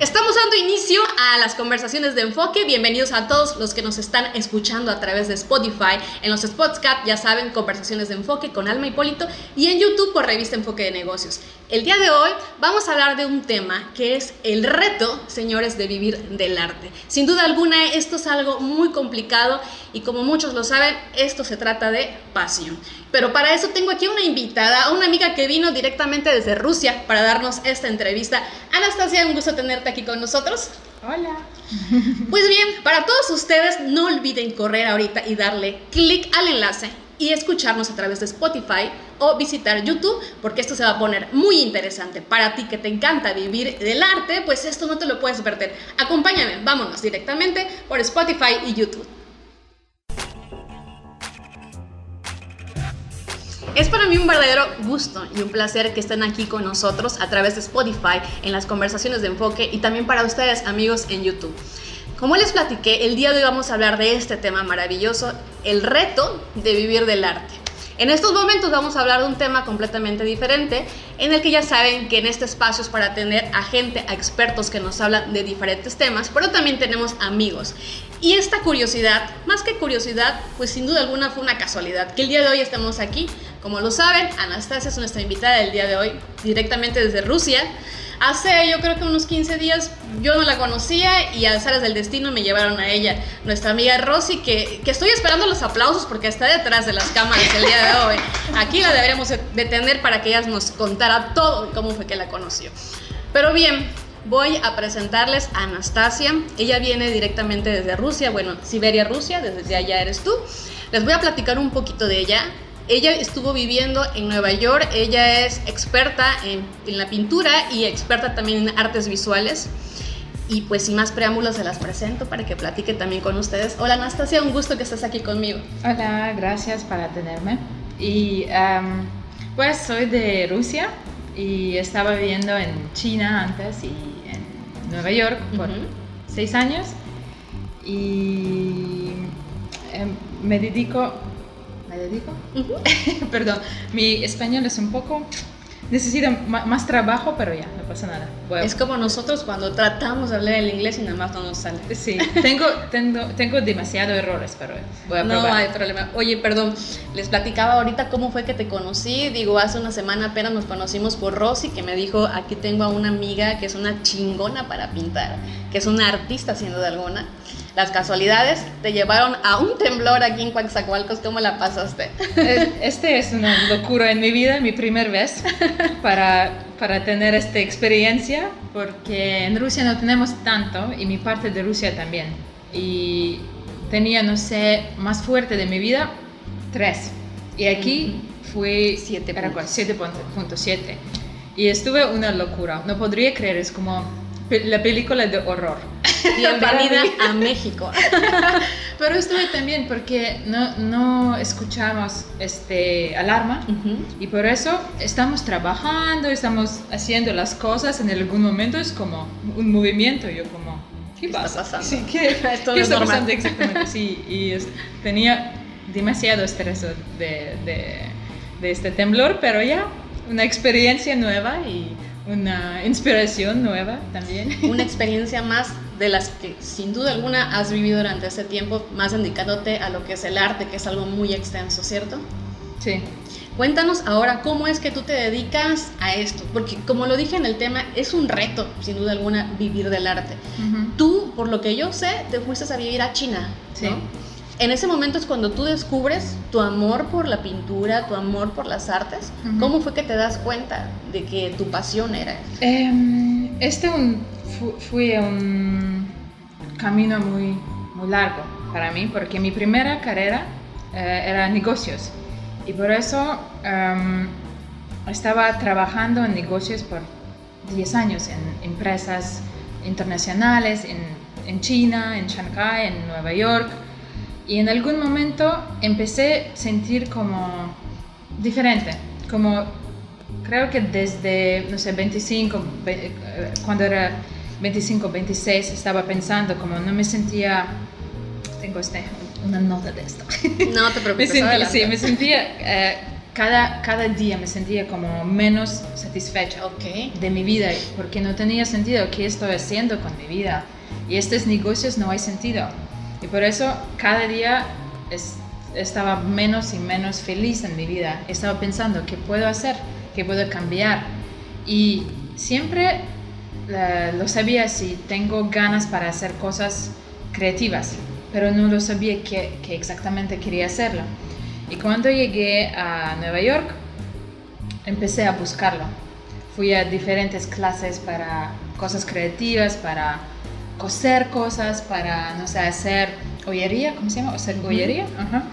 Estamos dando inicio a las conversaciones de enfoque. Bienvenidos a todos los que nos están escuchando a través de Spotify, en los Spotscat, ya saben, conversaciones de enfoque con Alma Hipólito y en YouTube por Revista Enfoque de Negocios. El día de hoy vamos a hablar de un tema que es el reto, señores, de vivir del arte. Sin duda alguna, esto es algo muy complicado y como muchos lo saben, esto se trata de pasión. Pero para eso tengo aquí una invitada, una amiga que vino directamente desde Rusia para darnos esta entrevista. Anastasia, un gusto tenerte aquí con nosotros. Hola. Pues bien, para todos ustedes, no olviden correr ahorita y darle clic al enlace y escucharnos a través de Spotify o visitar YouTube, porque esto se va a poner muy interesante. Para ti que te encanta vivir del arte, pues esto no te lo puedes perder. Acompáñame, vámonos directamente por Spotify y YouTube. Es para mí un verdadero gusto y un placer que estén aquí con nosotros a través de Spotify en las conversaciones de enfoque y también para ustedes amigos en YouTube. Como les platiqué, el día de hoy vamos a hablar de este tema maravilloso, el reto de vivir del arte. En estos momentos vamos a hablar de un tema completamente diferente, en el que ya saben que en este espacio es para tener a gente, a expertos que nos hablan de diferentes temas, pero también tenemos amigos. Y esta curiosidad, más que curiosidad, pues sin duda alguna fue una casualidad, que el día de hoy estemos aquí. Como lo saben, Anastasia es nuestra invitada del día de hoy, directamente desde Rusia. Hace yo creo que unos 15 días yo no la conocía y a Saras del Destino me llevaron a ella, nuestra amiga Rosy, que, que, estoy esperando los aplausos porque está detrás de las cámaras el día de hoy. Aquí la deberíamos detener para que ella nos contara todo cómo fue que la conoció. Pero bien, voy a presentarles a Anastasia. Ella viene directamente desde Rusia, bueno, Siberia, Rusia, desde allá eres tú. Les voy a platicar un poquito de ella. Ella estuvo viviendo en Nueva York, ella es experta en, en, la pintura y experta también en artes visuales. Y pues sin más preámbulos se las presento para que platique también con ustedes. Hola Anastasia, un gusto que estés aquí conmigo. Hola, gracias para tenerme. Y um, pues soy de Rusia y estaba viviendo en China antes y en Nueva York por uh -huh. seis años. Y eh, me dedico ¿Me dedico? Uh -huh. Perdón, mi español es un poco... Necesita más trabajo, pero ya, no pasa nada. Bueno. Es como nosotros cuando tratamos de hablar el inglés y nada más no nos sale. Sí, tengo, tengo, tengo demasiados errores, pero voy a No probar. hay problema. Oye, perdón, les platicaba ahorita cómo fue que te conocí. Digo, hace una semana apenas nos conocimos por Rosy, que me dijo, aquí tengo a una amiga que es una chingona para pintar, que es una artista sin duda alguna las casualidades te llevaron a un temblor aquí en Coaxacualcos. ¿Cómo la pasaste? Este es una locura en mi vida, mi primer vez para, para tener esta experiencia, porque en Rusia no tenemos tanto y mi parte de Rusia también. Y tenía, no sé, más fuerte de mi vida, tres. Y aquí fue 7.7. Y estuve una locura. No podría creer, es como la película de horror. Bienvenida a México. Pero estuve también porque no, no escuchamos este alarma uh -huh. y por eso estamos trabajando, estamos haciendo las cosas. En algún momento es como un movimiento. Yo como, ¿qué, pasa? Está pasando? Sí, ¿qué, Esto ¿qué es está normal. pasando exactamente? Sí, y es, tenía demasiado estrés de, de, de este temblor, pero ya una experiencia nueva y una inspiración nueva también. Una experiencia más de las que sin duda alguna has vivido durante ese tiempo, más dedicándote a lo que es el arte, que es algo muy extenso, ¿cierto? Sí. Cuéntanos ahora cómo es que tú te dedicas a esto, porque como lo dije en el tema, es un reto, sin duda alguna, vivir del arte. Uh -huh. Tú, por lo que yo sé, te fuiste a vivir a China, sí. ¿no? En ese momento es cuando tú descubres tu amor por la pintura, tu amor por las artes. Uh -huh. ¿Cómo fue que te das cuenta de que tu pasión era? Um, este un, fu fue un camino muy, muy largo para mí, porque mi primera carrera uh, era negocios. Y por eso um, estaba trabajando en negocios por 10 años, en empresas internacionales, en, en China, en Shanghai, en Nueva York. Y en algún momento empecé a sentir como diferente, como creo que desde, no sé, 25, cuando era 25, 26, estaba pensando como no me sentía, tengo este, una nota de esto. No te preocupes. me sentía, sí, me sentía eh, cada, cada día me sentía como menos satisfecha Ok. de mi vida porque no tenía sentido qué estoy haciendo con mi vida y estos negocios no hay sentido y por eso cada día es- estaba menos y menos feliz en mi vida. Estaba pensando qué puedo hacer qué puedo cambiar y siempre eh, lo sabía si tengo ganas para hacer cosas creativas pero no lo sabía qué, qué exactamente quería hacerlo. Y cuando llegué a Nueva York empecé a buscarlo. Fui a diferentes clases para cosas creativas, para coser cosas, para, no sé, hacer joyería, ¿cómo se llama? Hacer joyería. Ajá.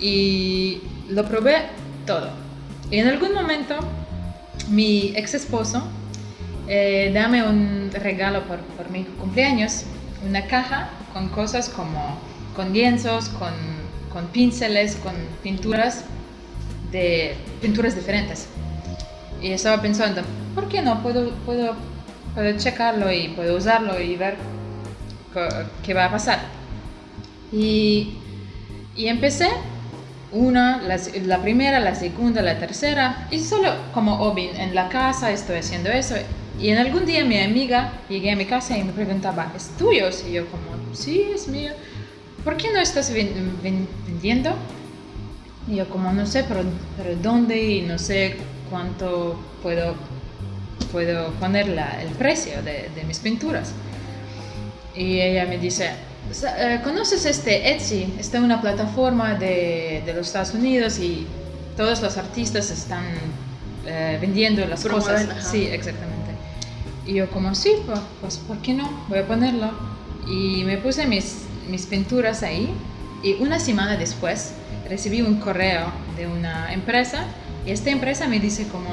Y lo probé todo. Y en algún momento, mi ex esposo, eh, dame un regalo por, por mi cumpleaños, una caja con cosas como, con lienzos, con, con pinceles, con pinturas de pinturas diferentes. Y estaba pensando, ¿por qué no? Puedo, puedo, puedo checarlo y puedo usarlo y ver qué va a pasar. Y, y empecé una, la, la primera, la segunda, la tercera, y solo como hobby en la casa estoy haciendo eso. Y en algún día mi amiga llegué a mi casa y me preguntaba, ¿es tuyo? Y yo como, sí, es mío. ¿Por qué no estás ven- ven- vendiendo? Y yo como no sé, pero, pero dónde y no sé cuánto puedo, puedo poner la- el precio de, de mis pinturas. Y ella me dice, "Sa- eh, ¿conoces este Etsy? Esta es una plataforma de, de los Estados Unidos y todos los artistas están eh, vendiendo las cosas. ajá. Sí, exactamente. Y yo como, sí, pues, pues ¿por qué no? Voy a ponerlo. Y me puse mis, mis pinturas ahí y una semana después recibí un correo de una empresa y esta empresa me dice como,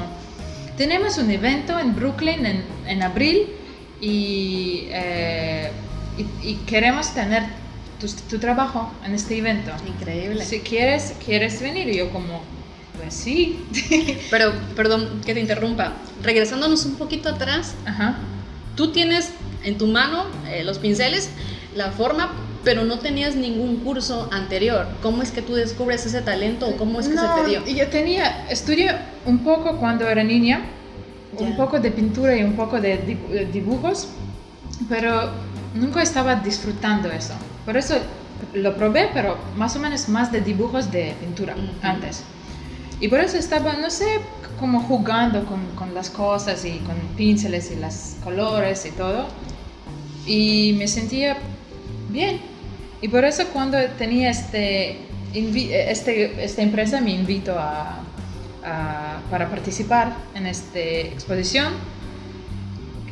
tenemos un evento en Brooklyn en, en abril y, eh, y, y queremos tener tu, tu trabajo en este evento. Increíble. Si quieres, quieres venir y yo como, pues sí. Pero, perdón que te interrumpa. Regresándonos un poquito atrás, Ajá. tú tienes en tu mano eh, los pinceles, la forma, pero no tenías ningún curso anterior. ¿Cómo es que tú descubres ese talento o cómo es que No, se te dio? Yo tenía, estudié un poco cuando era niña, un Ya. poco de pintura y un poco de de dibujos, pero nunca estaba disfrutando eso. Por eso lo probé, pero más o menos más de dibujos de pintura antes. Y por eso estaba, no sé, como jugando con, con las cosas y con pinceles y los colores y todo. Y me sentía bien. Y por eso cuando tenía este, este esta empresa me invitó a, a- para participar en esta exposición,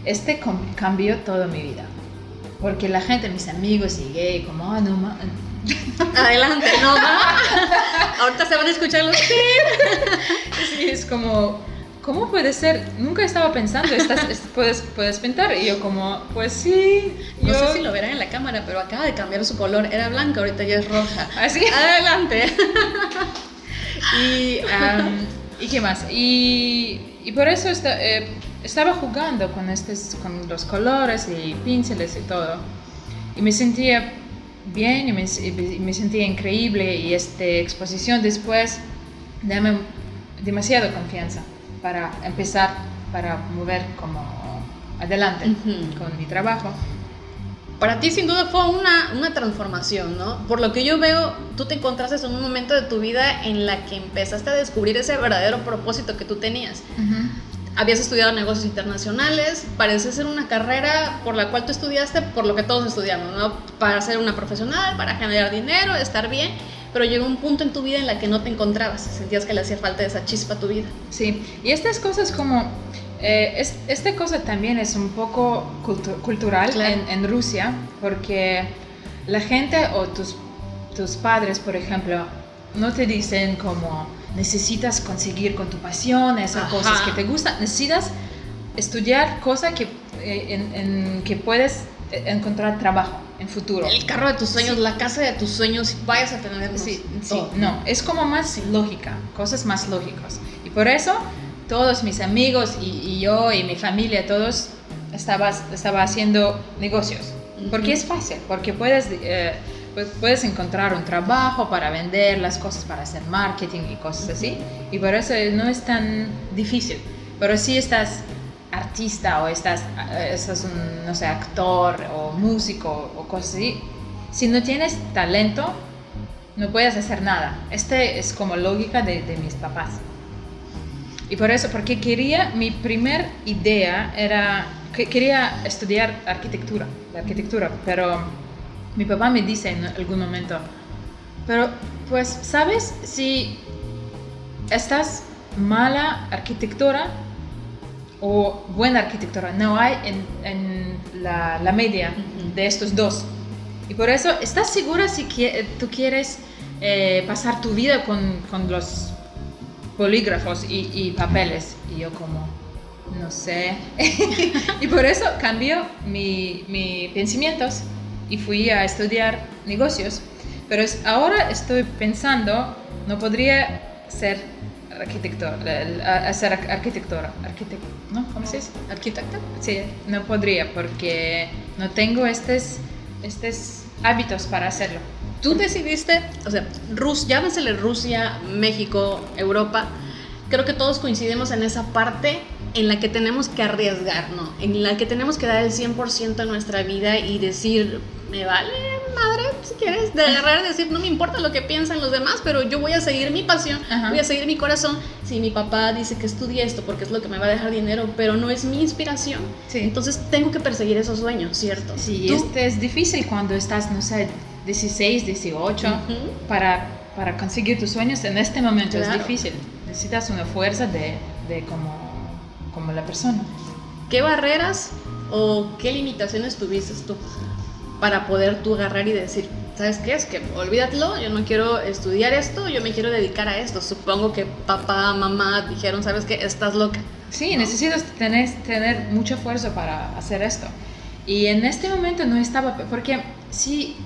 este cambió toda mi vida. Porque la gente, mis amigos y gay, como, ah, no, ma- Adelante, no va. Ahorita se van a escuchar los Sí, es como, ¿cómo puede ser? Nunca estaba pensando, estás, es- puedes, puedes pintar. Y yo como, pues sí. No sé si lo verán en la cámara, pero acaba de cambiar su color. Era blanca, ahorita ya es roja. Así. Adelante. Y, am, ¿y qué más? Y, y por eso esta- eh, estaba jugando con, estos, con los colores y pinceles y todo. Y me sentía bien y me, y me sentía increíble. Y esta exposición después dame demasiada confianza para empezar, para mover como adelante Ujú. con mi trabajo. Para ti sin duda fue una, una transformación, ¿no? Por lo que yo veo, tú te encontraste en un momento de tu vida en la que empezaste a descubrir ese verdadero propósito que tú tenías. Habías estudiado negocios internacionales, parece ser una carrera por la cual tú estudiaste, por lo que todos estudiamos, ¿no? Para ser una profesional, para generar dinero, estar bien, pero llegó un punto en tu vida en la que no te encontrabas, sentías que le hacía falta esa chispa a tu vida. Sí, y estas cosas como, eh, es- esta cosa también es un poco cultu- cultural Claro. en, en Rusia, porque la gente o tus, tus padres, por ejemplo, no te dicen como necesitas conseguir con tu pasión esas Ajá. cosas que te gustan, necesitas estudiar cosas que, eh, en, en que puedes eh, encontrar trabajo en futuro. El carro de tus sueños, la casa de tus sueños, vayas a tener Sí, sí, no, es como más lógica, cosas más lógicas. Y por eso todos mis amigos y, y yo y mi familia, todos estaba, estaba haciendo negocios. Porque es fácil, porque puedes eh, pues puedes encontrar un trabajo para vender las cosas, para hacer marketing y cosas así. Y por eso no es tan difícil. Pero si estás artista o estás, eh, estás un, no sé, actor o músico o cosas así, si no tienes talento, no puedes hacer nada. Este es como lógica de, de mis papás. Y por eso, porque quería, mi primer idea era que quería estudiar arquitectura, la arquitectura, pero mi papá me dice en algún momento, pero pues, ¿sabes? Si estás mala arquitectura o buena arquitectura, no hay en, en la, la, media de estos dos. Y por eso, ¿estás segura si que, tú quieres eh, pasar tu vida con, con los polígrafos y, y, papeles? Y yo como, no sé. y por eso cambió mis mi pensamientos y fui a estudiar negocios. Pero es, ahora estoy pensando, no podría ser arquitector, hacer arquitectura, arquitecto, ¿no? ¿Cómo se dice? ¿Arquitecta? Sí, no podría porque no tengo estos, estos hábitos para hacerlo. Tú decidiste, o sea, Rus, llámesele Rusia, México, Europa, creo que todos coincidimos en esa parte en la que tenemos que arriesgar, ¿no? En la que tenemos que dar el 100% de nuestra vida y decir, me vale madre, si quieres, de agarrar y decir, no me importa lo que piensan los demás, pero yo voy a seguir mi pasión, Ajá. voy a seguir mi corazón. Si mi papá dice que estudie esto porque es lo que me va a dejar dinero, pero no es mi inspiración, sí. entonces tengo que perseguir esos sueños, ¿cierto? Sí, ¿Tú? este es difícil cuando estás, no sé, 16, 18, uh -huh. para, para conseguir tus sueños en este momento claro. es difícil. Necesitas una fuerza de, de como, como la persona. ¿Qué barreras o qué limitaciones tuviste tú para poder tú agarrar y decir, ¿sabes qué? Es que olvídatelo, yo no quiero estudiar esto, yo me quiero dedicar a esto. Supongo que papá, mamá dijeron, ¿sabes qué? Estás loca. Sí, ¿no? necesitas tener, tener mucha fuerza para hacer esto. Y en este momento no estaba, porque sí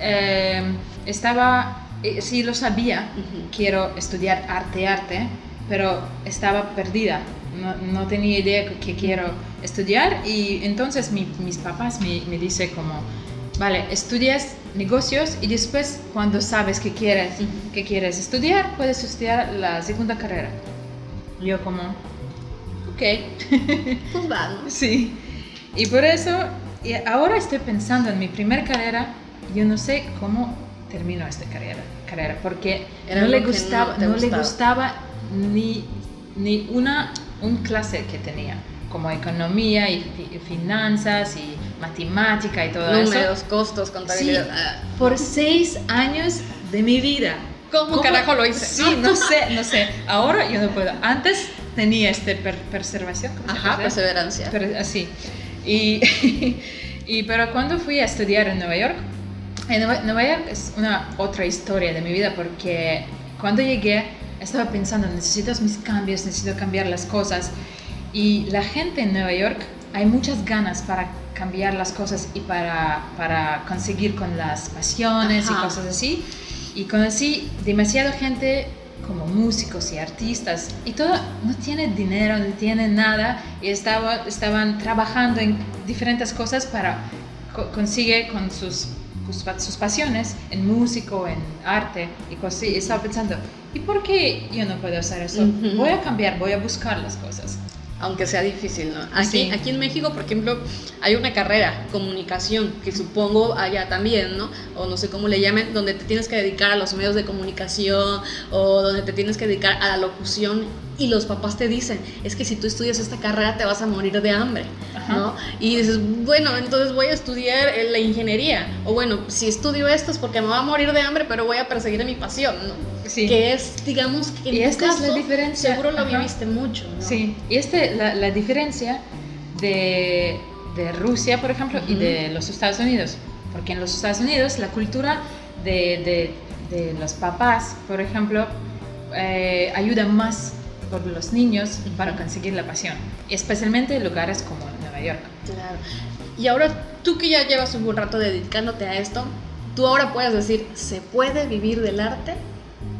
eh, estaba, eh, sí lo sabía, uh -huh. quiero estudiar arte, arte, pero estaba perdida. No, no tenía idea que quiero estudiar y entonces mi, mis papás me, me dicen como, vale, estudias negocios y después cuando sabes que quieres, que quieres estudiar, puedes estudiar la segunda carrera. Yo como, ok. Pues va, ¿no? Sí. Y por eso, y ahora estoy pensando en mi primera carrera, yo no sé cómo termino esta carrera, carrera porque Era no, le gustaba, no, no le gustaba ni, ni una un clase que tenía como economía y, y finanzas y matemática y todo Números, eso. Números, costos, contabilidad. Sí, por seis años de mi vida. ¿Cómo, ¿Cómo carajo lo hice? Sí, no sé, no sé. Ahora yo no puedo. Antes tenía este per preservación. Ajá, perseverancia. Per así. Y, y, pero cuando fui a estudiar en Nueva York, en Nueva, Nueva York es una otra historia de mi vida porque cuando llegué estaba pensando, necesito mis cambios, necesito cambiar las cosas. Y la gente en Nueva York, hay muchas ganas para cambiar las cosas y para, para conseguir con las pasiones Ajá. y cosas así. Y conocí demasiada gente como músicos y artistas y todo no tiene dinero, no tiene nada y estaba, estaban trabajando en diferentes cosas para co conseguir con sus, sus, sus, pasiones en músico, en arte y cosas así. Y estaba pensando, ¿y por qué yo no puedo hacer eso? Uh -huh. Voy a cambiar, voy a buscar las cosas aunque sea difícil, ¿no? Aquí, sí. aquí en México, por ejemplo, hay una carrera, comunicación, que supongo allá también, ¿no? O no sé cómo le llamen, donde te tienes que dedicar a los medios de comunicación o donde te tienes que dedicar a la locución y los papás te dicen, es que si tú estudias esta carrera te vas a morir de hambre, Ajá. ¿no? Y dices, bueno, entonces voy a estudiar la ingeniería, o bueno, si estudio esto es porque me va a morir de hambre, pero voy a perseguir mi pasión, ¿no? Sí. Que es, digamos, que en y esta caso, es la diferencia. seguro lo Ajá. viviste mucho, ¿no? Sí, y esta la, la diferencia de, de, Rusia, por ejemplo, uh -huh. y de los Estados Unidos, porque en los Estados Unidos la cultura de, de, de los papás, por ejemplo, eh, ayuda más por los niños para conseguir la pasión, especialmente en lugares como Nueva York. Claro. Y ahora tú que ya llevas un buen rato dedicándote a esto, tú ahora puedes decir, ¿se puede vivir del arte?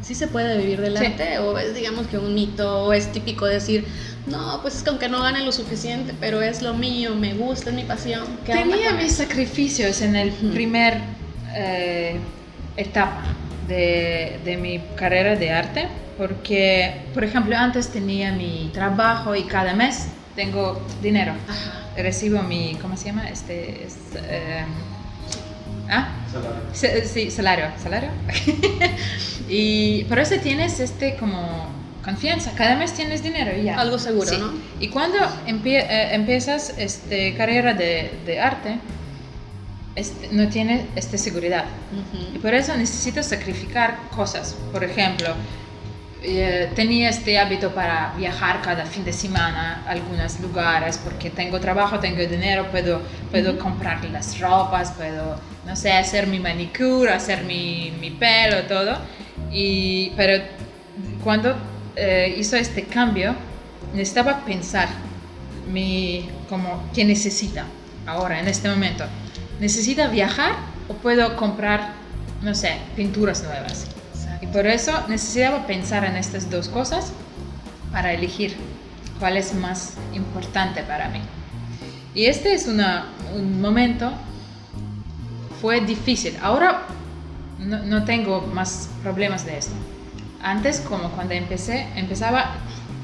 ¿Sí se puede vivir del sí. arte? ¿O es digamos que un mito? ¿O es típico decir, no, pues es que aunque no gane lo suficiente, pero es lo mío, me gusta, es mi pasión? Tenía mis sacrificios en el primer eh, etapa de, de, mi carrera de arte, porque, por ejemplo, antes tenía mi trabajo y cada mes tengo dinero. Recibo mi, ¿cómo se llama? Este, es, eh, ¿ah? Salario. Sí, salario, salario. y por eso tienes este como confianza, cada mes tienes dinero y ya. Algo seguro, Sí. ¿no? Y cuando empie- eh, empiezas este, carrera de, de arte, este, no tienes esta seguridad. Y por eso necesitas sacrificar cosas. Por ejemplo, eh, tenía este hábito para viajar cada fin de semana a algunos lugares porque tengo trabajo, tengo dinero, puedo, puedo comprar las ropas, puedo, no sé, hacer mi manicure, hacer mi, mi pelo, todo. Y, pero cuando eh, hizo este cambio, necesitaba pensar mi, como, ¿qué necesita ahora, en este momento? ¿Necesita viajar o puedo comprar, no sé, pinturas nuevas? Y por eso necesitaba pensar en estas dos cosas para elegir cuál es más importante para mí. Y este es un momento, fue difícil. Ahora no, tengo más problemas de esto. Antes, como cuando empecé, empezaba,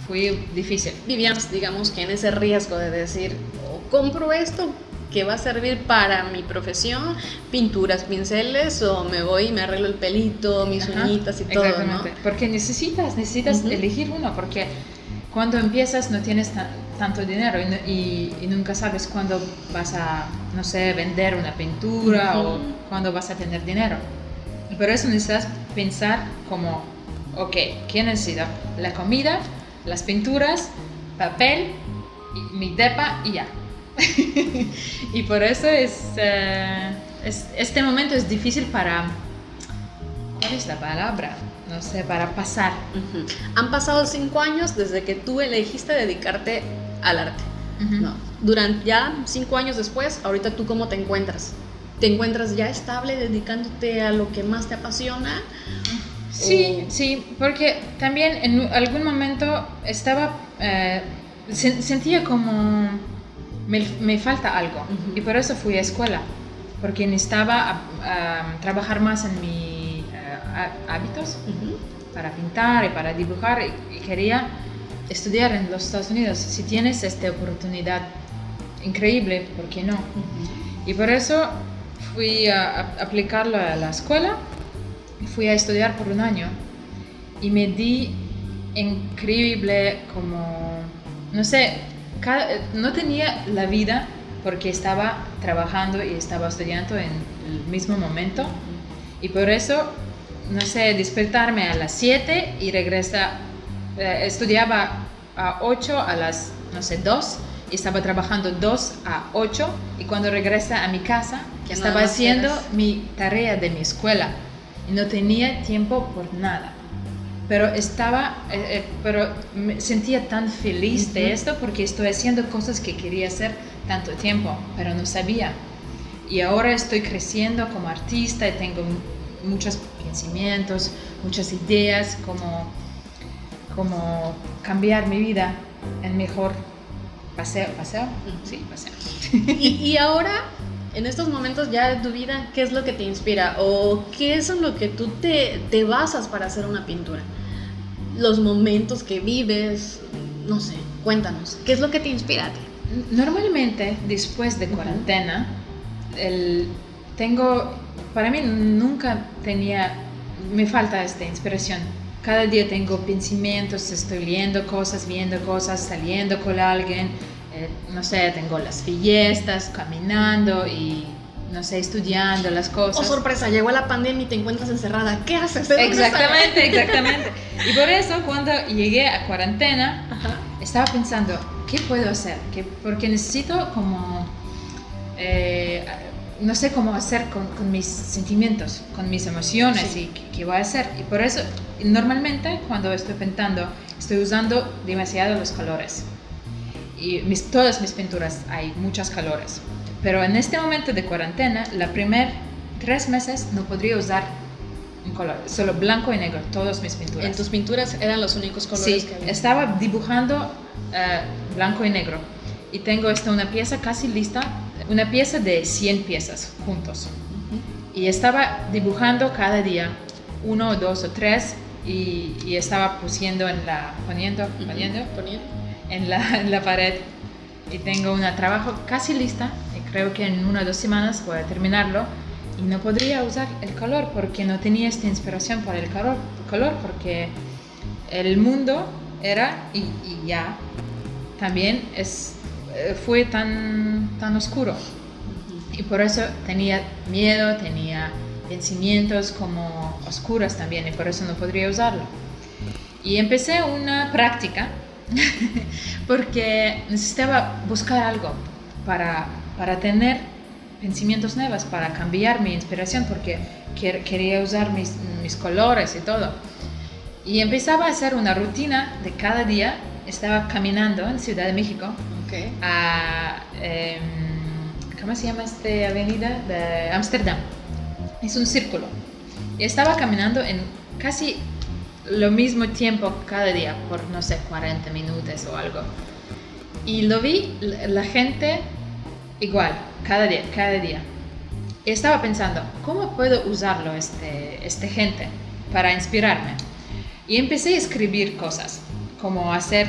fue difícil. Vivíamos, digamos, que en ese riesgo de decir, o compro esto que va a servir para mi profesión, pinturas, pinceles, o me voy y me arreglo el pelito, mis Ajá, uñitas y todo, ¿no? Porque necesitas, necesitas elegir uno, porque cuando empiezas no tienes ta- tanto dinero y, no- y- y nunca sabes cuándo vas a, no sé, vender una pintura o cuándo vas a tener dinero. Por eso necesitas pensar como, ok, ¿qué necesito? La comida, las pinturas, papel, y mi depa y ya. y por eso es, eh, es- este momento es difícil para ¿Cuál es la palabra? No sé, para pasar. Ujú. Han pasado cinco años desde que tú elegiste dedicarte al arte. ¿no? Durante ya cinco años después, ahorita tú cómo te encuentras? ¿Te encuentras ya estable dedicándote a lo que más te apasiona? Sí, O- sí, porque también en algún momento estaba, eh, sen- sentía como me, me falta algo y por eso fui a escuela, porque necesitaba ah, trabajar más en mis hábitos Ujú. para pintar y para dibujar y, y quería estudiar en los Estados Unidos. Si tienes esta oportunidad increíble, ¿por qué no? Y por eso fui a, a aplicarlo a la escuela, fui a estudiar por un año y me di increíble como, no sé, cada- no tenía la vida porque estaba trabajando y estaba estudiando en el mismo momento y por eso, no sé, despertarme a las 7 y regresa, eh, estudiaba a 8 a las, no sé, 2 y estaba trabajando 2 a 8 y cuando regresa a mi casa Que estaba haciendo mi tarea de mi escuela y no tenía tiempo por nada. Pero estaba, eh, eh, pero me sentía tan feliz de Ujú. esto porque estoy haciendo cosas que quería hacer tanto tiempo, pero no sabía. Y ahora estoy creciendo como artista y tengo muchos pensamientos, muchas ideas, como, como cambiar mi vida en mejor paseo. ¿Paseo? Sí, paseo. Y, y ahora, en estos momentos ya de tu vida, ¿qué es lo que te inspira? ¿O qué es en lo que tú te, te basas para hacer una pintura? Los momentos que vives, no sé, cuéntanos, ¿qué es lo que te inspira a ti? Normalmente, después de cuarentena, el, tengo, para mí nunca tenía, me falta esta inspiración. Cada día tengo pensamientos, estoy leyendo cosas, viendo cosas, saliendo con alguien, eh, no sé, tengo las fiestas, caminando y, no sé, estudiando las Oh, cosas. sorpresa, llegó la pandemia y te encuentras encerrada. ¿Qué haces? ¿De dónde Exactamente, exactamente. Y por eso cuando llegué a cuarentena, Ajá. estaba pensando, ¿qué puedo hacer? ¿Qué- porque necesito como, eh, no sé cómo hacer con, con mis sentimientos, con mis emociones Sí. y qué, qué voy a hacer. Y por eso, normalmente cuando estoy pintando, estoy usando demasiado los colores. Y mis, todas mis pinturas hay muchos colores. Pero en este momento de cuarentena, la primer tres meses no podría usar un color, solo blanco y negro, todas mis pinturas. En tus pinturas eran los únicos colores Sí, que había. estaba dibujando eh, blanco y negro. Y tengo esta una pieza casi lista, una pieza de 100 piezas juntos. Ujú. y estaba dibujando cada día, uno, dos o tres, y, y estaba pusiendo en la, poniendo, poniendo, Poniendo. en la, en la pared. Y tengo un trabajo casi lista, creo que en una o dos semanas voy a terminarlo. Y no podría usar el color porque no tenía esta inspiración para el color, color porque el mundo era y, y ya también es, eh, fue tan, tan oscuro. Y por eso tenía miedo, tenía pensamientos como oscuros también y por eso no podría usarlo. Y empecé una práctica porque necesitaba buscar algo para, para tener pensamientos nuevos, para cambiar mi inspiración porque quer- quería usar mis, mis colores y todo. Y empezaba a hacer una rutina de cada día. Estaba caminando en Ciudad de México Ok. a, em, ¿cómo se llama esta avenida? De Ámsterdam. Es un círculo. Y estaba caminando en casi lo mismo tiempo cada día, por no sé, 40 minutos o algo. Y lo vi, la gente igual, cada día, cada día. Estaba pensando, ¿cómo puedo usarlo este, este gente para inspirarme? Y empecé a escribir cosas, como hacer,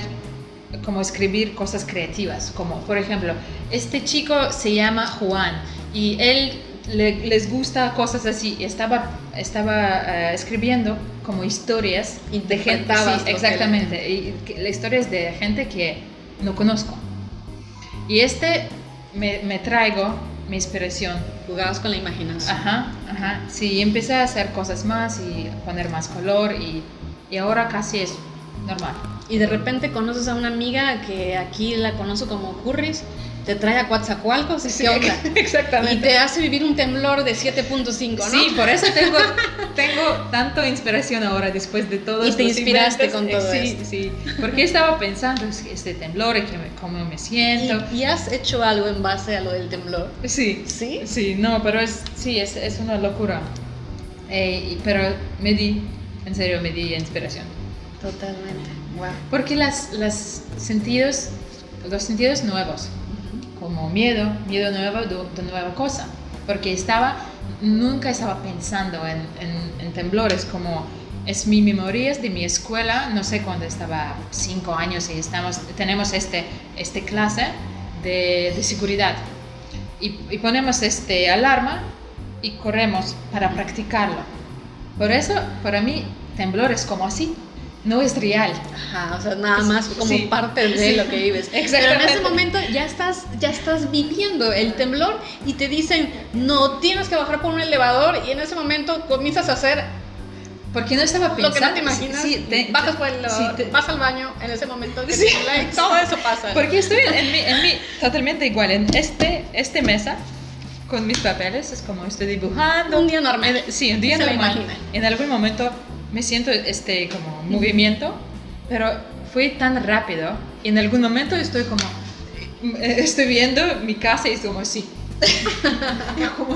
como escribir cosas creativas, como por ejemplo, este chico se llama Juan y él le- les gusta cosas así. Estaba, estaba eh, escribiendo como historias de gente, sí, exactamente, y que- historias de gente que no conozco. Y este me, me traigo mi inspiración Jugabas con la imaginación. Ajá, ajá. Sí, empecé a hacer cosas más y poner más color y, y ahora casi es normal. Y de repente conoces a una amiga que aquí la conozco como Curris, te trae a Coatzacoalcos, ¿qué onda? Exactamente. Y te hace vivir un temblor de 7.5, ¿no? Sí, por eso tengo, tengo tanto inspiración ahora después de todo Y te inspiraste con todo sí, esto. Sí, porque estaba pensando este temblor y que me- cómo me siento. ¿Y, y has hecho algo en base a lo del temblor? Sí, ¿Sí? sí, no, pero es, sí, es, es una locura. Eh, pero me di, en serio, me di inspiración. Totalmente. Wow. Porque las, las sentidos, los sentidos nuevos, como miedo, miedo nuevo de, de nueva cosa. Porque estaba, nunca estaba pensando en, temblores, como es mi memorias de mi escuela, no sé cuando estaba cinco años y estamos, tenemos este, este clase de, de seguridad. Y, y ponemos este alarma y corremos para practicarlo. Por eso, para mí, temblor es como así, no es real. Ajá, o sea, nada más como Sí. parte de Sí. lo que vives. Pero en ese momento ya estás, ya estás viviendo el temblor y te dicen, no tienes que bajar por un elevador y en ese momento comienzas a hacer Porque no estaba pensando. lo que no te imaginas. Sí, te- bajas por el elevador, te- vas al baño en ese momento que todo eso pasa. Porque estoy en mi, en mi- totalmente igual, en este, este mesa, con mis papeles, es como estoy dibujando. Un día normal. En- sí, un día Se normal. En algún momento me siento este como movimiento, pero fue tan rápido. Y en algún momento estoy como, eh, estoy viendo mi casa y es como así. Y como,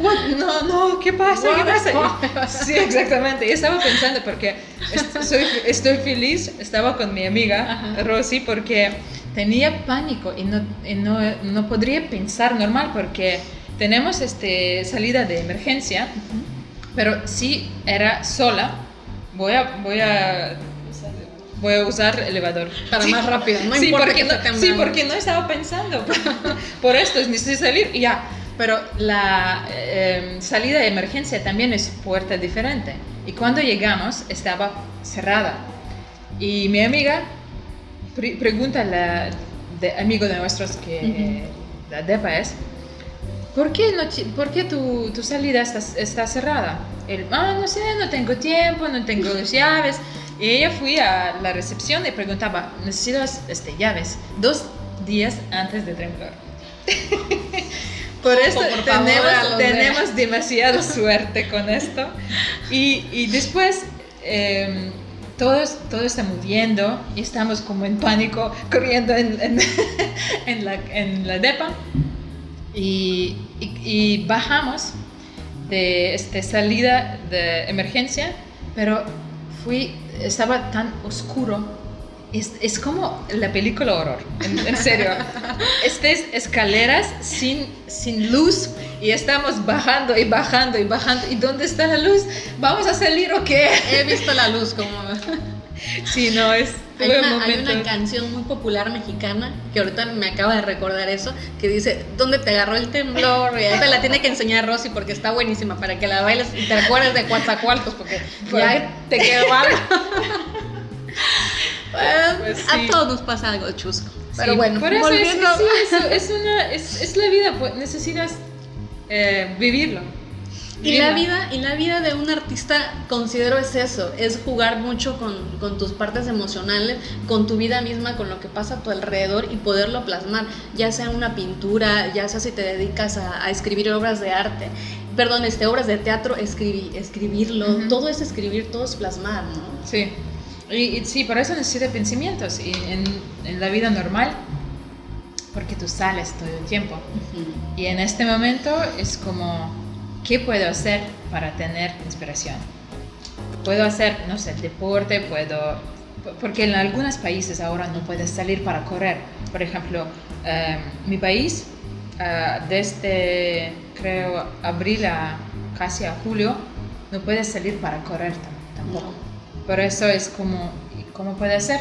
no, no, no, ¿qué pasa? ¿Qué pasa? Sí, exactamente. Y estaba pensando porque est- soy, estoy feliz, estaba con mi amiga. Rosy porque tenía pánico y no, y no, no podría pensar normal porque tenemos este salida de emergencia, pero si era sola, voy a, voy a, voy a usar elevador. Para más rápido, no sí, importa porque que no, sí, porque no estaba pensando. Por esto necesito salir y ya. Pero la eh, salida de emergencia también es puerta diferente. Y cuando llegamos estaba cerrada. Y mi amiga pre- pregunta a la de amigo de nuestros que la DEPA es, ¿por qué, no, ¿por qué tu, tu salida está, está cerrada? Él, ah, no sé, no tengo tiempo, no tengo las llaves. Y ella fui a la recepción y preguntaba, necesito este, llaves, dos días antes de temblor. Por eso por favor, tenemos, de- tenemos demasiada suerte con esto. Y, y después eh, todo, es- todo está moviendo y estamos como en pánico, corriendo en, en, en la, en la depa. Y, y- y bajamos de esta salida de emergencia, pero fui, estaba tan oscuro es, es como la película horror, en, en serio. Estas escaleras sin, sin luz y estamos bajando y bajando y bajando. ¿Y dónde está la luz? ¿Vamos a salir o qué? He visto la luz como... Sí, no, es... Hay una, hay una, canción muy popular mexicana que ahorita me acaba de recordar eso, que dice, ¿dónde te agarró el temblor? Y ahorita la tiene que enseñar Rosy porque está buenísima para que la bailes y te acuerdes de Coatzacoalcos porque ya te quedó algo. pues A todos nos pasa algo chusco. Pero bueno, por eso es, es, una, es, es, la vida, pues necesitas eh, vivirlo. Y la, vida, y la vida de un artista considero es eso, es jugar mucho con, con, tus partes emocionales, con tu vida misma, con lo que pasa a tu alrededor y poderlo plasmar, ya sea una pintura, ya sea si te dedicas a, a escribir obras de arte, perdón, este, obras de teatro, escribir, escribirlo, todo es escribir, todo es plasmar, ¿no? Sí. Y, sí, por eso necesito pensamientos. Y en, en, la vida normal, porque tú sales todo el tiempo. Y en este momento es como, ¿qué puedo hacer para tener inspiración? Puedo hacer, no sé, deporte, puedo... Porque en algunos países ahora no puedes salir para correr. Por ejemplo, eh, mi país, uh, desde creo abril a casi a julio, no puedes salir para correr tampoco. Por eso es como, ¿cómo puede ser?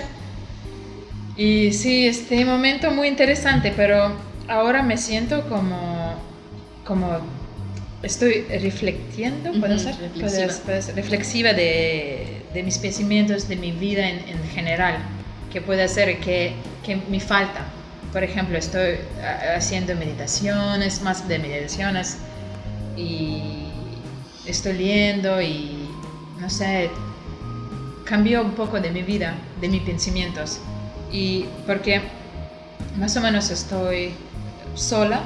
Y sí, este momento muy interesante, pero ahora me siento como, como estoy reflectiendo, ¿puede ser? Reflexiva, reflexiva de, de, mis pensamientos, de mi vida en, en general, que puede ser que, que me falta. Por ejemplo, estoy haciendo meditaciones, más de meditaciones, y estoy leyendo y, no sé, cambió un poco de mi vida, de mis pensamientos. Y porque más o menos estoy sola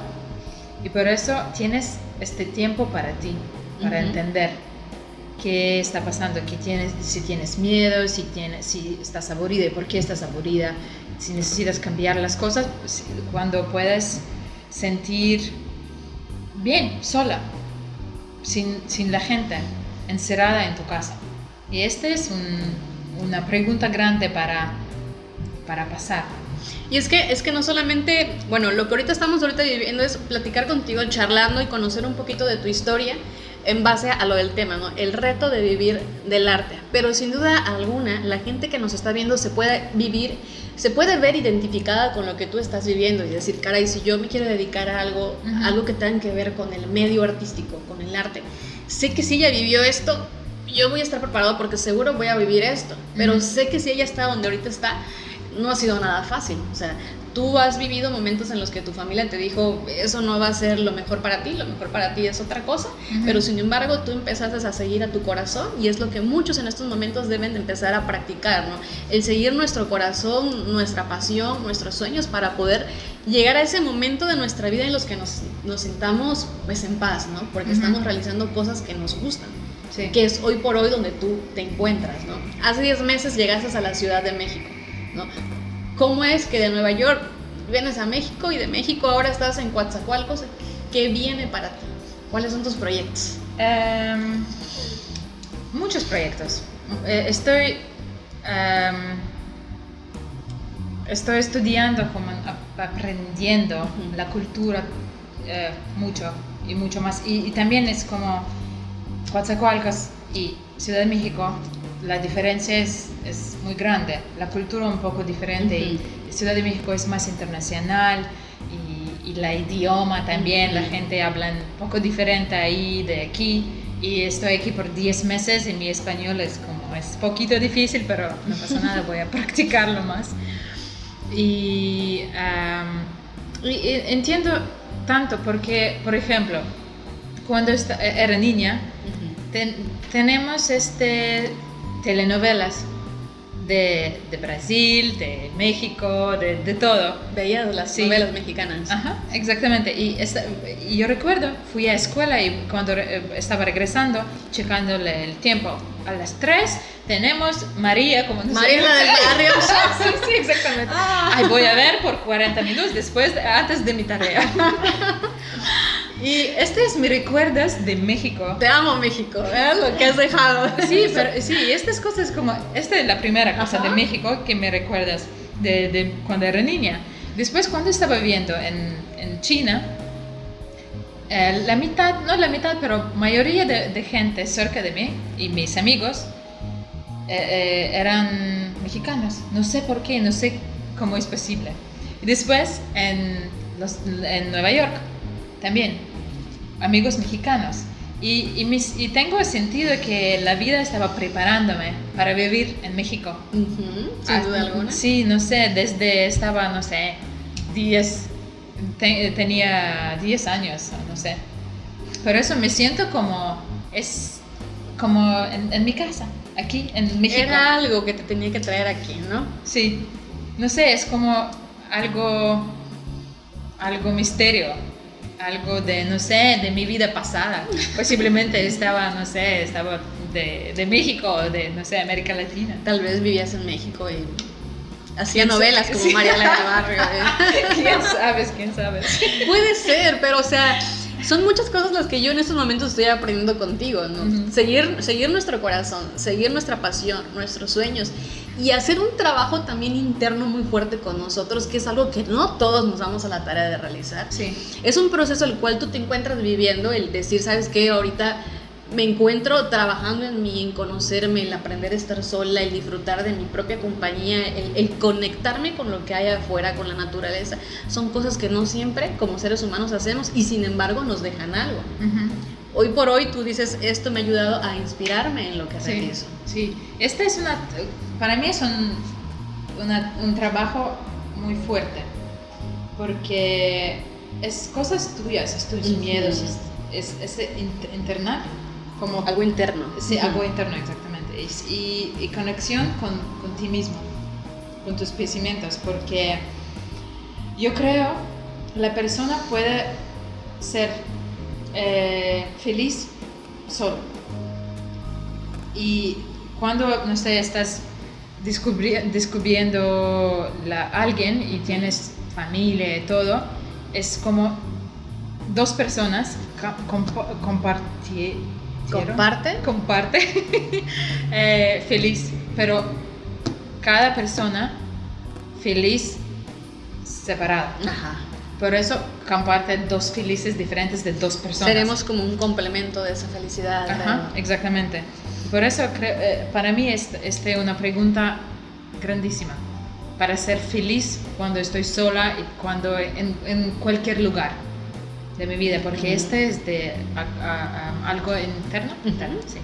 y por eso tienes este tiempo para ti, para entender qué está pasando, qué tienes, si tienes miedo, si, tienes, si estás aburrida y por qué estás aburrida, si necesitas cambiar las cosas, cuando puedes sentir bien, sola, sin, sin la gente, encerrada en tu casa. Y esta es un, una pregunta grande para, para pasar. Y es que, es que no solamente, bueno, lo que ahorita estamos ahorita viviendo es platicar contigo, charlando y conocer un poquito de tu historia en base a lo del tema, ¿no? El reto de vivir del arte. Pero sin duda alguna, la gente que nos está viendo se puede vivir, se puede ver identificada con lo que tú estás viviendo y decir, caray, si yo me quiero dedicar a algo, algo que tenga que ver con el medio artístico, con el arte, sé que si ella vivió esto, yo voy a estar preparado porque seguro voy a vivir esto, pero sé que si ella está donde ahorita está, no ha sido nada fácil. O sea, tú has vivido momentos en los que tu familia te dijo, eso no va a ser lo mejor para ti, lo mejor para ti es otra cosa, pero sin embargo tú empezaste a seguir a tu corazón y es lo que muchos en estos momentos deben de empezar a practicar, ¿no? El seguir nuestro corazón, nuestra pasión, nuestros sueños para poder llegar a ese momento de nuestra vida en los que nos, nos sintamos pues en paz, ¿no? Porque estamos realizando cosas que nos gustan que es hoy por hoy donde tú te encuentras, ¿no? Hace 10 meses llegaste a la Ciudad de México, ¿no? ¿Cómo es que de Nueva York vienes a México y de México ahora estás en Coatzacoalcos? ¿Qué viene para ti? ¿Cuáles son tus proyectos? Um, muchos proyectos. Eh, estoy, um, estoy estudiando, como aprendiendo la cultura uh, mucho y mucho más. Y, y también es como Coatzacoalcos y Ciudad de México, la diferencia es, es, muy grande, la cultura un poco diferente y Ciudad de México es más internacional y, y la idioma también, la gente habla un poco diferente ahí de aquí y estoy aquí por 10 meses y mi español es como, es poquito difícil, pero no pasa nada, voy a practicarlo más. Y, um, y entiendo tanto porque, por ejemplo, cuando era niña, tenemos este, telenovelas de, de, Brasil, de México, de, de todo. Veías las novelas mexicanas. Ajá, exactamente. Y, y, yo recuerdo, fui a escuela y cuando estaba regresando, checándole el tiempo, a las 3 tenemos María, como María la del barrio. sí, sí, exactamente. Ah. Ay, voy a ver por 40 minutos después, antes de mi tarea. Y este es mi recuerdos de México. Te amo México, es lo que has dejado. Sí, pero sí, estas cosas como, esta es la primera cosa Ajá. de México que me recuerdas de, de cuando era niña. Después cuando estaba viviendo en, en China, eh, la mitad, no la mitad, pero mayoría de, de gente cerca de mí y mis amigos eh, eh, eran mexicanos. No sé por qué, no sé cómo es posible. Y después en, los- en Nueva York también, amigos mexicanos. Y, y, mis- y tengo sentido que la vida estaba preparándome para vivir en México. Sin Ah, duda alguna. Sí, no sé, desde estaba, no sé, 10, te- tenía 10 años, no sé. Por eso me siento como, es como en, en mi casa, aquí en México. Era algo que te tenía que traer aquí, ¿no? Sí, no sé, es como algo, algo misterio, algo de, no sé, de mi vida pasada. Posiblemente estaba, no sé, estaba de, de México de, no sé, América Latina. Tal vez vivías en México y hacía ¿Quién novelas como Sí. María Elena Barrio. ¿eh? ¿Quién sabes? ¿Quién sabes? Puede ser, pero o sea, son muchas cosas las que yo en estos momentos estoy aprendiendo contigo, ¿no? Seguir, seguir nuestro corazón, seguir nuestra pasión, nuestros sueños y hacer un trabajo también interno muy fuerte con nosotros, que es algo que no todos nos damos a la tarea de realizar. Sí. Es un proceso el cual tú te encuentras viviendo, el decir, ¿sabes qué? Ahorita me encuentro trabajando en mí, en conocerme, el aprender a estar sola, el disfrutar de mi propia compañía, el, el conectarme con lo que hay afuera, con la naturaleza. Son cosas que no siempre como seres humanos hacemos y sin embargo nos dejan algo. Ujú. Hoy por hoy tú dices, esto me ha ayudado a inspirarme en lo que Sí, realizo. sí. Este es una, para mí es un, una- un trabajo muy fuerte, porque es cosas tuyas, es tus miedos, es, es, es in- internar, como Algo interno. Sí, algo interno, exactamente. Y, conexión con, con ti mismo, con tus pensamientos, porque yo creo la persona puede ser eh, feliz solo. Y cuando, no sé, estás descubri- descubriendo la, alguien y tienes familia y todo, es como dos personas ca- Comparte. comparte eh, feliz, pero cada persona feliz separada. Ajá. Por eso comparte dos felices diferentes de dos personas. Seremos como un complemento de esa felicidad. Ajá, ¿verdad? exactamente. Por eso eh, para mí es este una pregunta grandísima. Para ser feliz cuando estoy sola y cuando en, en cualquier lugar de mi vida, porque este es de a- a- a- algo interno. Interno, sí.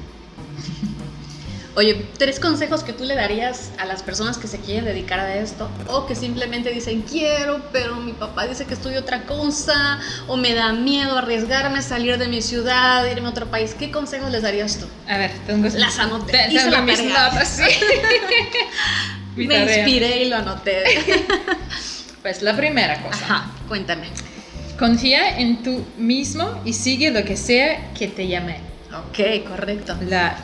Oye, tres consejos que tú le darías a las personas que se quieren dedicar a esto o que simplemente dicen quiero, pero mi papá dice que estudio otra cosa o me da miedo arriesgarme, salir de mi ciudad, irme a otro país. ¿Qué consejos les darías tú? A ver, tengo Las anoté, te- hice la mis notas, sí. Mi me tarea. inspiré y lo anoté. Pues la primera cosa. Ajá, cuéntame. Confía en tú mismo y sigue lo que sea que te llame. Ok, correcto. La,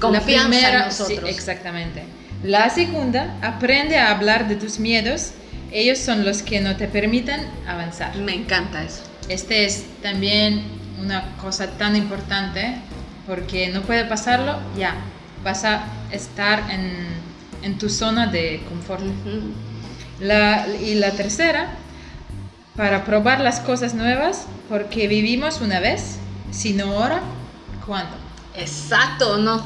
Confianza la primera, en nosotros. sí, exactamente. La segunda, aprende a hablar de tus miedos. Ellos son los que no te permiten avanzar. Me encanta eso. Este es también una cosa tan importante porque no puede pasarlo, ya. Vas a estar en, en tu zona de confort. La- y la tercera, para probar las cosas nuevas, porque vivimos una vez, si no ahora, ¿cuándo? Exacto, ¿no?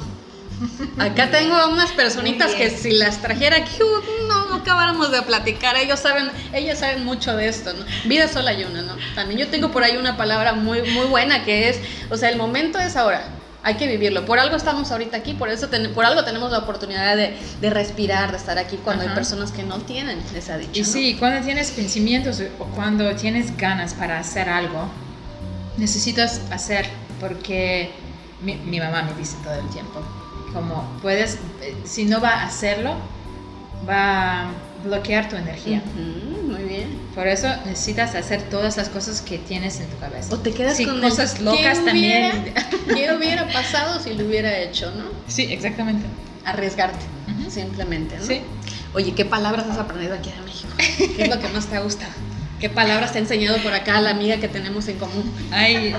Acá tengo unas personitas que si las trajera aquí, uh, no, no acabáramos de platicar. Ellos saben, ellas saben mucho de esto, ¿no? Vida sola y una, ¿no? También yo tengo por ahí una palabra muy, muy buena que es, o sea, el momento es ahora. Hay que vivirlo. Por algo estamos ahorita aquí, por eso ten- por algo tenemos la oportunidad de, de respirar, de estar aquí cuando hay Ajá. personas que no tienen esa dicha. Y ¿no? sí, cuando tienes pensamientos o cuando tienes ganas para hacer algo, necesitas hacer, porque mi, mi mamá me dice todo el tiempo, como puedes, eh, si no va a hacerlo, va a bloquear tu energía. Muy bien. Por eso necesitas hacer todas las cosas que tienes en tu cabeza. O te quedas Sí, con cosas el, locas ¿qué también. hubiera- ¿Qué hubiera pasado si lo hubiera hecho, no? Sí, exactamente. Arriesgarte, simplemente, ¿no? Sí. Oye, ¿qué palabras has aprendido aquí en México? ¿Qué es lo que más te gusta? ¿Qué palabras te ha enseñado por acá la amiga que tenemos en común? Ay,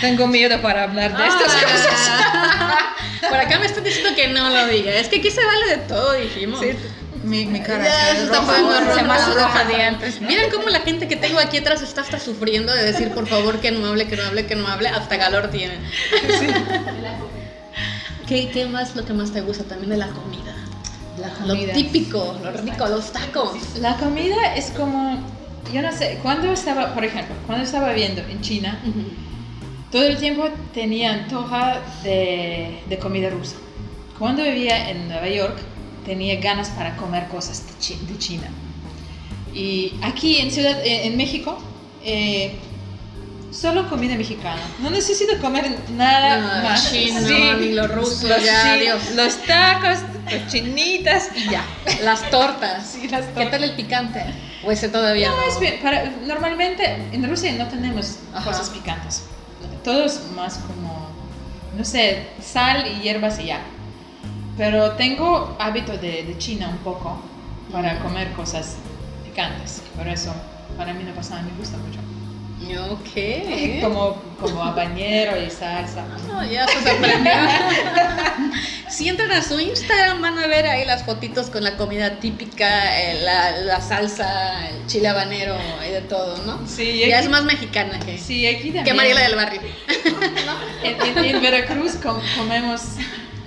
tengo miedo para hablar de estas Ah. cosas. Por acá me están diciendo que no lo diga. Es que aquí se vale de todo, dijimos. Sí, mi, mi cara Ya, está se está roja, poniendo se roja, más roja. de antes. ¿no? Miren cómo la gente que tengo aquí atrás está hasta sufriendo de decir, por favor, que no hable, que no hable, que no hable. Hasta calor tiene. ¿Qué, ¿Qué más lo que más te gusta también de la comida? La Lo comida. típico, lo rico, los tacos. La comida es como, yo no sé, cuando estaba, por ejemplo, cuando estaba viviendo en China, todo el tiempo tenía antoja de, de comida rusa. Cuando vivía en Nueva York, tenía ganas para comer cosas de, Chi- de China. Y aquí en Ciudad, eh, en México, eh, solo comida mexicana. No necesito comer nada No, más. chino, ni lo ruso, los ya, adiós. Los tacos, los chinitas y ya. Las tortas. Sí, las ¿Qué tortas. tal el picante? ¿O ese todavía no? No, es bien. Para, normalmente en Rusia no tenemos Ajá. cosas picantes. Todo es más como, no sé, sal y hierbas y ya. Pero tengo hábito de, de China un poco para comer cosas picantes. Por eso, para mí no pasa nada, me gusta mucho. Ok. Como, como habanero y salsa. No, ya se aprendió. si entran a su Instagram van a ver ahí las fotitos con la comida típica, eh, la, la salsa, el chile habanero y de todo, ¿no? Sí, Ya aquí- es más mexicana que, Sí, aquí también. que Mariela del Barrio. En, en- en Veracruz com- comemos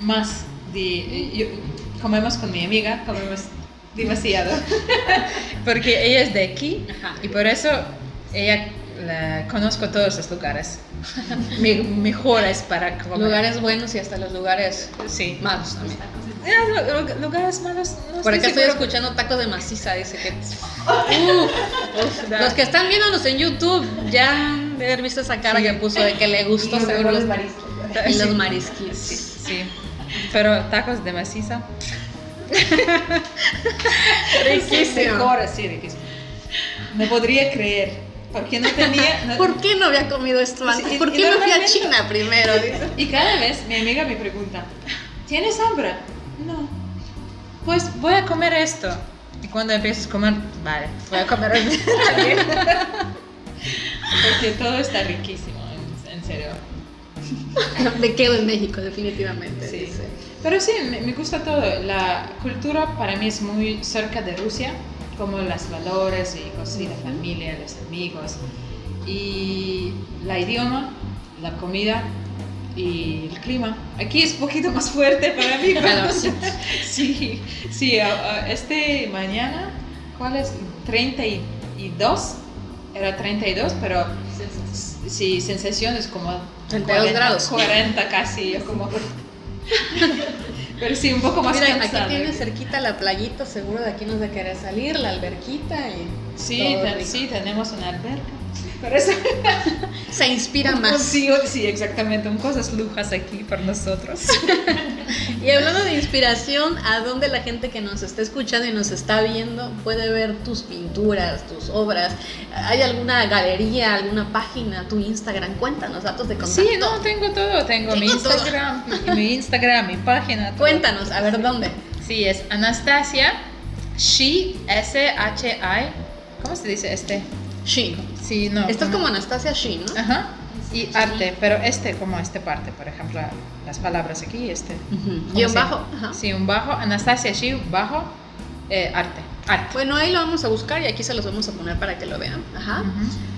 más de, yo- comemos con mi amiga, comemos demasiado. Porque ella es de aquí Ajá. y por eso ella la- conozco todos los lugares. Mi, mejores para comer. Lugares buenos y hasta los lugares Sí. malos también. Lu- lugares malos. No Por acá estoy escuchando tacos de maciza, dice que. Uf, los que están viéndonos en YouTube ya han de haber visto esa cara que puso de que le gustó seguro los mariscos. Y los Sí. marisquitos. Sí, sí. Pero tacos de maciza. Riquísimo. Mejor así, riquísimo. No podría creer. Porque no tenía. no- ¿Por qué no había comido esto antes? ¿Por qué no fui a China primero? Y cada vez mi amiga me pregunta: ¿Tienes hambre? No. Pues voy a comer esto. Y cuando empiezas a comer, vale, voy a comer. Porque todo está riquísimo, en serio. Me quedo en México, definitivamente. Sí. dice. Pero sí, me, me gusta todo. La cultura para mí es muy cerca de Rusia, como los valores y cosas así, la familia, los amigos. Y la idioma, la comida y el clima. Aquí es un poquito más fuerte para mí. pero- sí, sí, este mañana, ¿cuál es? 32. Era 32, pero sí, sensación es como 32 grados. 40 casi, yo como... Pero sí, un poco más Mira, aquí tienes cerquita la playita, seguro de aquí nos de querer salir, la alberquita y Sí, todo te- rico. sí, tenemos una alberca. Pero eso... se inspira más. Sí, sí, exactamente, un cosas lujas aquí por nosotros. Y hablando de inspiración, ¿a dónde la gente que nos está escuchando y nos está viendo puede ver tus pinturas, tus obras? ¿Hay alguna galería, alguna página, tu Instagram? Cuéntanos, datos de contacto. Sí, no, tengo todo, tengo, mi todo. Instagram, mi Instagram, mi página. todo. Cuéntanos, a ver dónde. Sí, es Anastasia Shi, S-H-I. ¿Cómo se dice este? Shin. Sí, no. Estás como Anastasia Shin, ¿no? Ajá. Y arte, pero este, como esta parte, por ejemplo, las palabras aquí, este. Ujú. ¿Cómo Guión se- bajo. Ajá. Sí, un bajo, Anastasia Shi, bajo, eh, arte. Arte. Bueno, ahí lo vamos a buscar y aquí se los vamos a poner para que lo vean. Ajá. Ujú.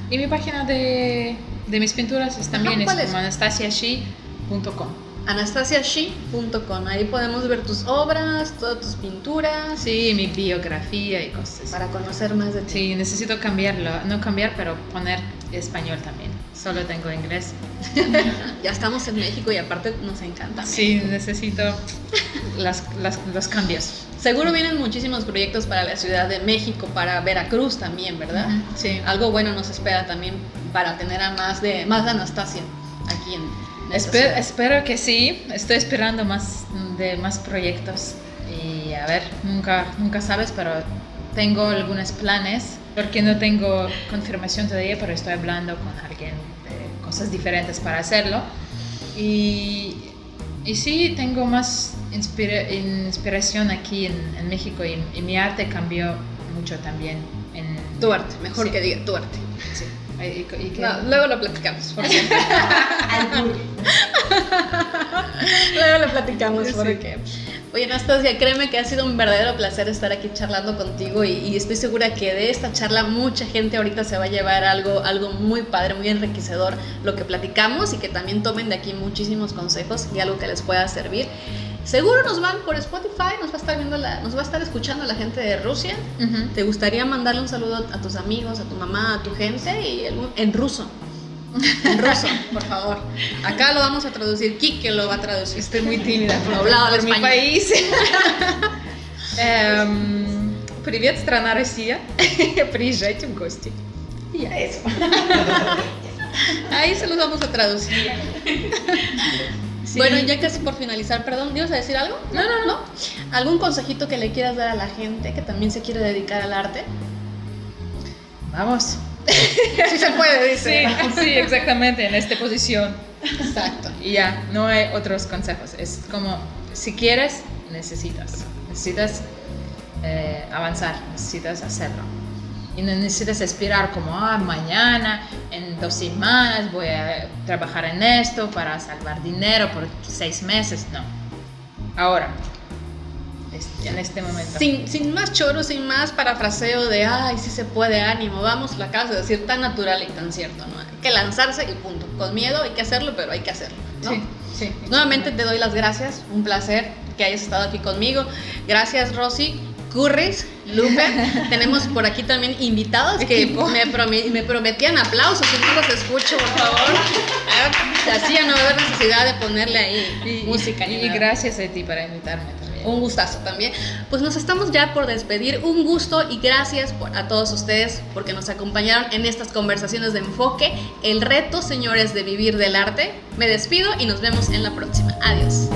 Y mi página de, de mis pinturas es también es ¿cuál es? como anastasiashi.com. anastasiashi.com. Ahí podemos ver tus obras, todas tus pinturas, Sí, mi biografía y cosas. para conocer más de ti. Sí, necesito cambiarlo, no cambiar, pero poner español también. Solo tengo inglés. Ya estamos en México y aparte nos encanta. Sí, necesito las, las- los cambios. Seguro vienen muchísimos proyectos para la Ciudad de México, para Veracruz también, ¿verdad? Ujú, Sí. Algo bueno nos espera también para tener a más de más de Anastasia aquí en Espe- ciudad. espero que sí. Estoy esperando más de más proyectos. Y a ver, nunca, nunca sabes, pero tengo algunos planes. Porque no tengo confirmación todavía, pero estoy hablando con alguien cosas diferentes para hacerlo. Y, y sí, tengo más inspira- inspiración aquí en, en México y, y mi arte cambió mucho también en, Tu arte, mejor que diga tu arte. Sí. Y, y No, luego lo platicamos. ¿Por? Luego lo platicamos Sí. porque. Oye, Anastasia, créeme que ha sido un verdadero placer estar aquí charlando contigo y, y estoy segura que de esta charla mucha gente ahorita se va a llevar algo, algo muy padre, muy enriquecedor, lo que platicamos y que también tomen de aquí muchísimos consejos y algo que les pueda servir. Seguro nos van por Spotify, nos va a estar viendo la, nos va a estar escuchando la gente de Rusia. ¿Te gustaría mandarle un saludo a tus amigos, a tu mamá, a tu gente y el- en ruso? En ruso, por favor. Acá lo vamos a traducir, Kike lo va a traducir. Estoy muy tímida por, Hablado por mi español. país. Эм, Привет, страна Россия. Приезжайте в гости. Y ya eso. Ahí se los vamos a traducir. Sí. Bueno, ya casi por finalizar, perdón, ¿ibas a decir algo? No, no, no. ¿Algún consejito que le quieras dar a la gente que también se quiere dedicar al arte? Vamos. Sí se puede, Sí, sí, exactamente, en esta posición. Exacto. Y ya, no hay otros consejos. Es como, si quieres, necesitas. Necesitas eh, avanzar, necesitas hacerlo. Y no necesitas esperar como, ah, mañana, en dos semanas voy a trabajar en esto para salvar dinero por seis meses. No. Ahora. Es- En este momento. Sin, sin más choro, sin más parafraseo de, ay, sí se puede, ánimo, vamos, la acabas de decir tan natural y tan cierto, ¿no? Hay que lanzarse y punto. Con miedo hay que hacerlo, pero hay que hacerlo, ¿no? Sí, sí. Nuevamente te doy las gracias, un placer que hayas estado aquí conmigo. Gracias Rosy, Curris, Lupe. Tenemos por aquí también invitados que me, promi- me prometían aplausos y no los escucho, por favor. Ah, Así ya no va a haber necesidad de ponerle ahí música. ni Y, nada. gracias a ti para invitarme también. Un gustazo también. Pues nos estamos ya por despedir. Un gusto y gracias a todos ustedes porque nos acompañaron en estas conversaciones de enfoque. El reto, señores, de vivir del arte. Me despido y nos vemos en la próxima. Adiós.